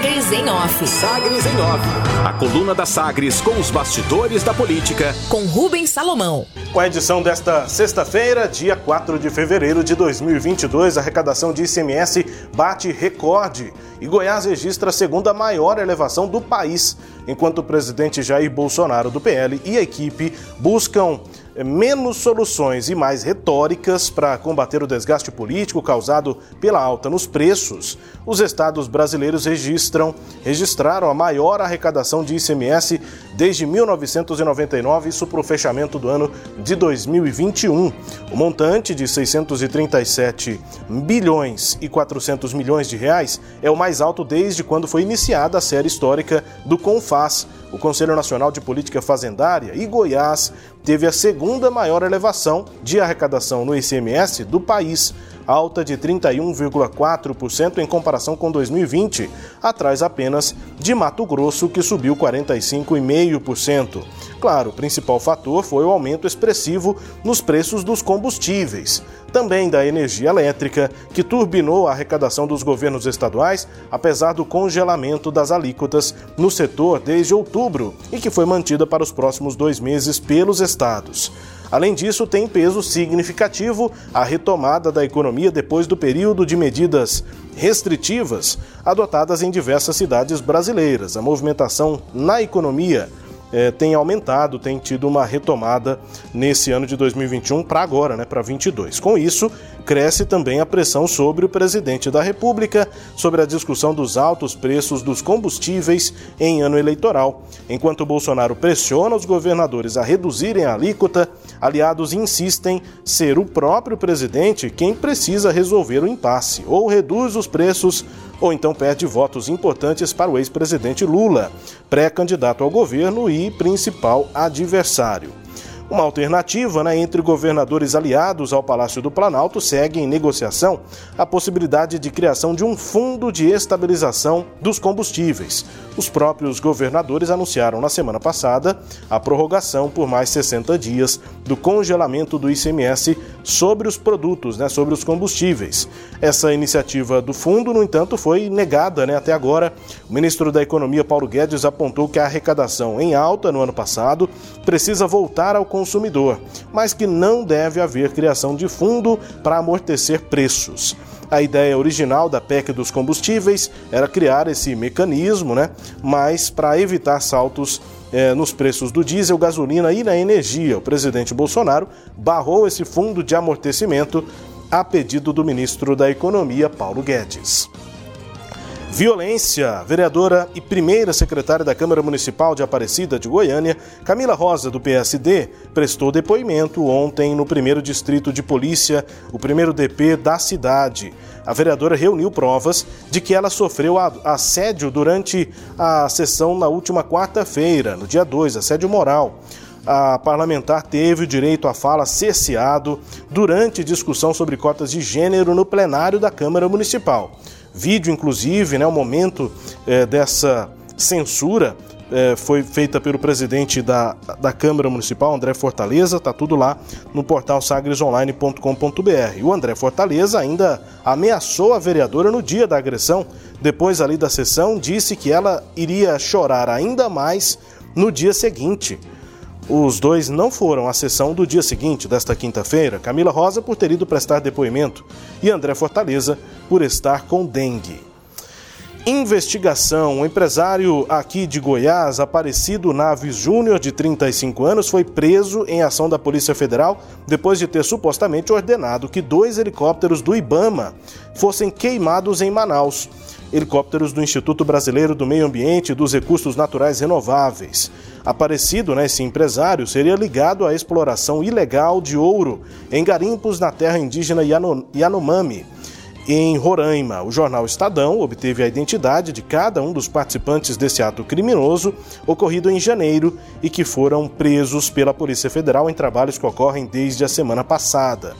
Sagres em Off. Sagres em Off. A coluna da Sagres com os bastidores da política. Com Rubens Salomão. Com a edição desta sexta-feira, dia 4 de fevereiro de 2022, a arrecadação de ICMS bate recorde e Goiás registra a segunda maior elevação do país, enquanto o presidente Jair Bolsonaro do PL e a equipe buscam menos soluções e mais retóricas para combater o desgaste político causado pela alta nos preços, os estados brasileiros registram, registraram a maior arrecadação de ICMS desde 1999, isso para o fechamento do ano de 2021. O montante de 637 bilhões e 400 milhões de reais é o mais alto desde quando foi iniciada a série histórica do O Conselho Nacional de Política Fazendária, e Goiás teve a segunda maior elevação de arrecadação no ICMS do país, alta de 31,4% em comparação com 2020, atrás apenas de Mato Grosso, que subiu 45,5%. Claro, o principal fator foi o aumento expressivo nos preços dos combustíveis, também da energia elétrica, que turbinou a arrecadação dos governos estaduais, apesar do congelamento das alíquotas no setor desde outubro e que foi mantida para os próximos dois meses pelos estados. Além disso, tem peso significativo a retomada da economia depois do período de medidas restritivas adotadas em diversas cidades brasileiras. A movimentação na economia é, tem aumentado, tem tido uma retomada nesse ano de 2021 para agora, né, para 22. Com isso, cresce também a pressão sobre o presidente da República sobre a discussão dos altos preços dos combustíveis em ano eleitoral. Enquanto Bolsonaro pressiona os governadores a reduzirem a alíquota, aliados insistem ser o próprio presidente quem precisa resolver o impasse, ou reduz os preços ou então perde votos importantes para o ex-presidente Lula, pré-candidato ao governo e principal adversário. Uma alternativa né, entre governadores aliados ao Palácio do Planalto segue em negociação a possibilidade de criação de um fundo de estabilização dos combustíveis. Os próprios governadores anunciaram na semana passada a prorrogação por mais 60 dias do congelamento do ICMS sobre os produtos, né, sobre os combustíveis. Essa iniciativa do fundo, no entanto, foi negada né, até agora. O ministro da Economia, Paulo Guedes, apontou que a arrecadação em alta no ano passado precisa voltar ao consumidor, mas que não deve haver criação de fundo para amortecer preços. A ideia original da PEC dos combustíveis era criar esse mecanismo, né? Mas para evitar saltos eh, nos preços do diesel, gasolina e na energia, o presidente Bolsonaro barrou esse fundo de amortecimento a pedido do ministro da Economia, Paulo Guedes. Violência. Vereadora e primeira secretária da Câmara Municipal de Aparecida de Goiânia, Camila Rosa, do PSD, prestou depoimento ontem no primeiro distrito de polícia, o primeiro DP da cidade. A vereadora reuniu provas de que ela sofreu assédio durante a sessão na última quarta-feira, no dia 2, assédio moral a parlamentar teve o direito à fala cerceado durante discussão sobre cotas de gênero no plenário da Câmara Municipal vídeo, inclusive, né, o momento é, dessa censura é, foi feita pelo presidente da, da Câmara Municipal, André Fortaleza, está tudo lá no portal sagresonline.com.br. O André Fortaleza ainda ameaçou a vereadora no dia da agressão, depois ali da sessão, disse que ela iria chorar ainda mais no dia seguinte. Os dois não foram à sessão do dia seguinte, desta quinta-feira, Camila Rosa por ter ido prestar depoimento e André Fortaleza por estar com dengue. Investigação. O empresário aqui de Goiás, Aparecido Naves Júnior, de 35 anos, foi preso em ação da Polícia Federal depois de ter supostamente ordenado que dois helicópteros do Ibama fossem queimados em Manaus. Helicópteros do Instituto Brasileiro do Meio Ambiente e dos Recursos Naturais Renováveis. Aparecido, né, esse empresário, seria ligado à exploração ilegal de ouro em garimpos na terra indígena Yanomami, em Roraima. O jornal Estadão obteve a identidade de cada um dos participantes desse ato criminoso ocorrido em janeiro e que foram presos pela Polícia Federal em trabalhos que ocorrem desde a semana passada.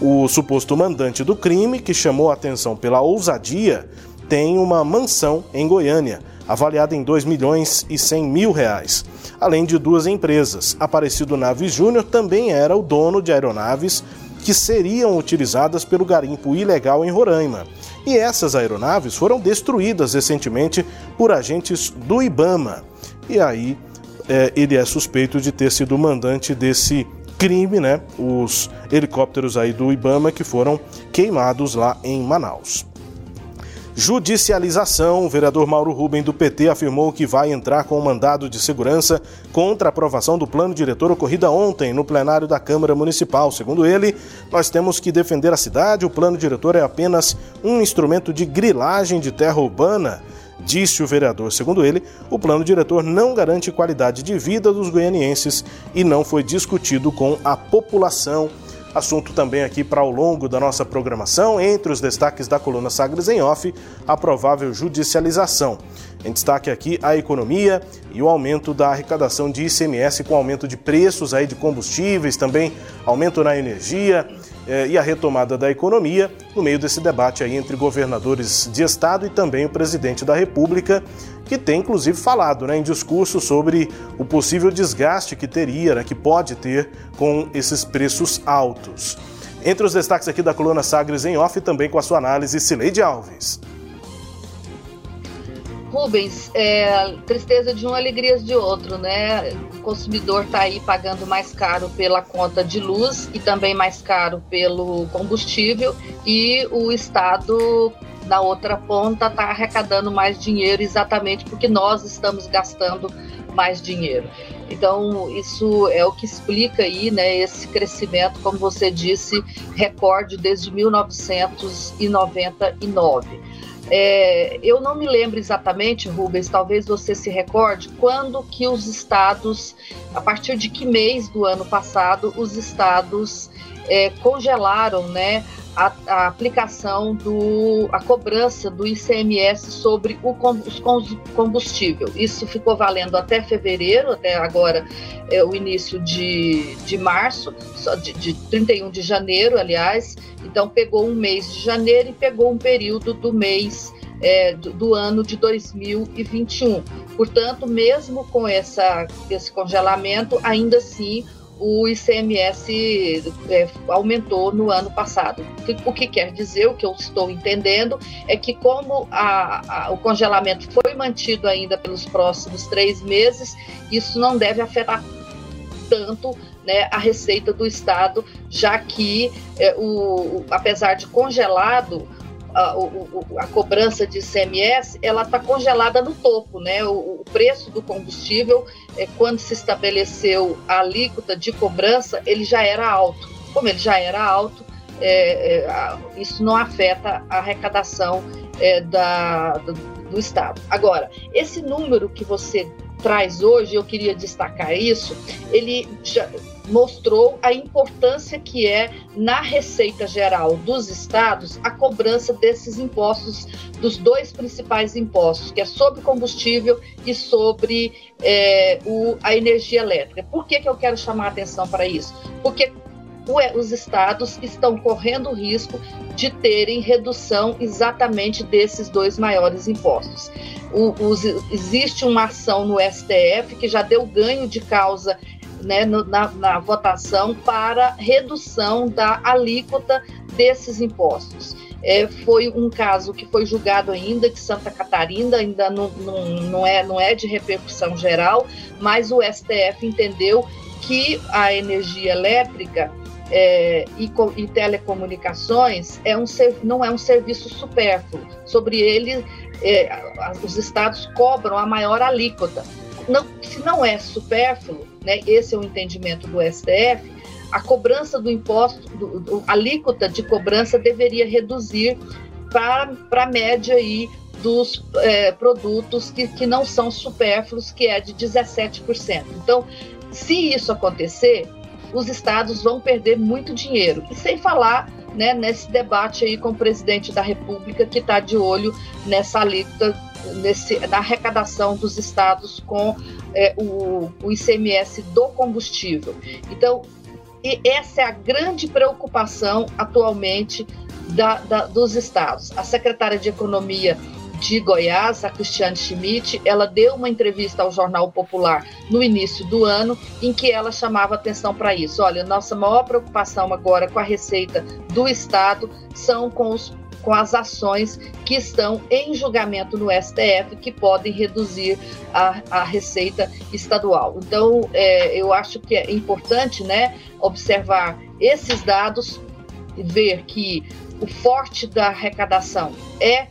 O suposto mandante do crime, que chamou a atenção pela ousadia, tem uma mansão em Goiânia avaliada em 2 milhões e 100 mil reais. Além de duas empresas, Aparecido Naves Júnior também era o dono de aeronaves que seriam utilizadas pelo garimpo ilegal em Roraima E essas aeronaves foram destruídas recentemente por agentes do Ibama. E aí é, ele é suspeito de ter sido o mandante desse crime, né? Os helicópteros aí do Ibama que foram queimados lá em Manaus. Judicialização. O vereador Mauro Rubem do PT afirmou que vai entrar com um mandado de segurança contra a aprovação do plano diretor ocorrida ontem no plenário da Câmara Municipal. Segundo ele, nós temos que defender a cidade. O plano diretor é apenas um instrumento de grilagem de terra urbana disse o vereador. Segundo ele, o plano diretor não garante qualidade de vida dos goianienses e não foi discutido com a população. Assunto também aqui para ao longo da nossa programação, entre os destaques da coluna Sagres em Off, a provável judicialização. Em destaque aqui a economia e o aumento da arrecadação de ICMS com aumento de preços aí de combustíveis, também aumento na energia eh, e a retomada da economia no meio desse debate aí entre governadores de estado e também o presidente da República, que tem inclusive falado né, em discurso sobre o possível desgaste que teria, né, que pode ter com esses preços altos. Entre os destaques aqui da coluna Sagres em off, também com a sua análise, Cileide Alves. Rubens, é, tristeza de um, alegrias de outro, né? O consumidor está aí pagando mais caro pela conta de luz e também mais caro pelo combustível e o Estado na outra ponta está arrecadando mais dinheiro exatamente porque nós estamos gastando mais dinheiro. Então, isso é o que explica aí, né, esse crescimento, como você disse, recorde desde 1999. É, eu não me lembro exatamente, Rubens, talvez você se recorde, quando que os estados, a partir de que mês do ano passado, os estados é, congelaram né, a, a, aplicação do a cobrança do ICMS sobre o combustível. Isso ficou valendo até fevereiro, até agora é o início de, de março, de, de 31 de janeiro, aliás. Então pegou um mês de janeiro e pegou um período do mês é, do, do, ano de 2021. Portanto, mesmo com essa, esse congelamento, ainda assim o ICMS é, aumentou no ano passado. O que quer dizer, o que eu estou entendendo, é que como a, a, o congelamento foi mantido ainda pelos próximos três meses, isso não deve afetar tanto né, a receita do Estado, já que, é, o, apesar de congelado, a, a, cobrança de ICMS ela está congelada no topo, né? O, o, preço do combustível, é, quando se estabeleceu a alíquota de cobrança, ele já era alto. Como ele já era alto, é, é, isso não afeta a arrecadação é, da, do, do Estado. Agora, esse número que você traz hoje, eu queria destacar isso, ele já, mostrou a importância que é na receita geral dos estados a cobrança desses impostos, dos dois principais impostos, que é sobre combustível e sobre é, o, a energia elétrica. Por que, que eu quero chamar a atenção para isso? Porque os estados estão correndo o risco de terem redução exatamente desses dois maiores impostos. O, os, existe uma ação no STF que já deu ganho de causa né, na, na votação para redução da alíquota desses impostos. É, foi um caso que foi julgado ainda de Santa Catarina, ainda não, não, não, é, não é de repercussão geral, mas o STF entendeu que a energia elétrica é, e, e, telecomunicações é um, não é um serviço supérfluo. Sobre ele, é, os estados cobram a maior alíquota. Não, se não é supérfluo, né, esse é o entendimento do STF, a cobrança do imposto, do, do, a alíquota de cobrança deveria reduzir para a média aí dos é, produtos que, que não são supérfluos, que é de 17%. Então, se isso acontecer, os estados vão perder muito dinheiro. E sem falar né, nesse debate aí com o presidente da República, que está de olho nessa alíquota na arrecadação dos estados com é, o, o ICMS do combustível. Então, essa é a grande preocupação atualmente da, da, dos estados. A secretária de Economia de Goiás, a Cristiane Schmidt, ela deu uma entrevista ao Jornal Popular no início do ano, em que ela chamava atenção para isso. Olha, nossa maior preocupação agora com a receita do Estado são com os com as ações que estão em julgamento no STF, que podem reduzir a, a receita estadual. Então, é, eu acho que é importante né, observar esses dados, ver que o forte da arrecadação é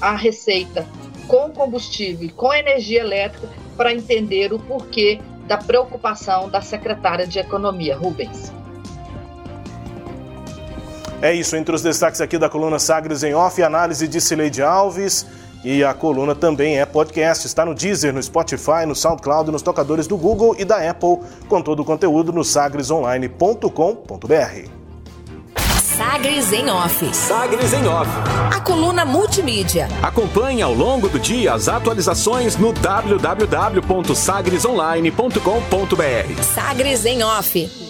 a receita com combustível, com energia elétrica, para entender o porquê da preocupação da secretária de Economia, Rubens. É isso, entre os destaques aqui da coluna Sagres em Off, análise de Cileide Alves. E a coluna também é podcast, está no Deezer, no Spotify, no SoundCloud, nos tocadores do Google e da Apple, com todo o conteúdo no sagresonline.com.br. Sagres em Off. Sagres em Off. A coluna multimídia. Acompanhe ao longo do dia as atualizações no www.sagresonline.com.br. Sagres em Off.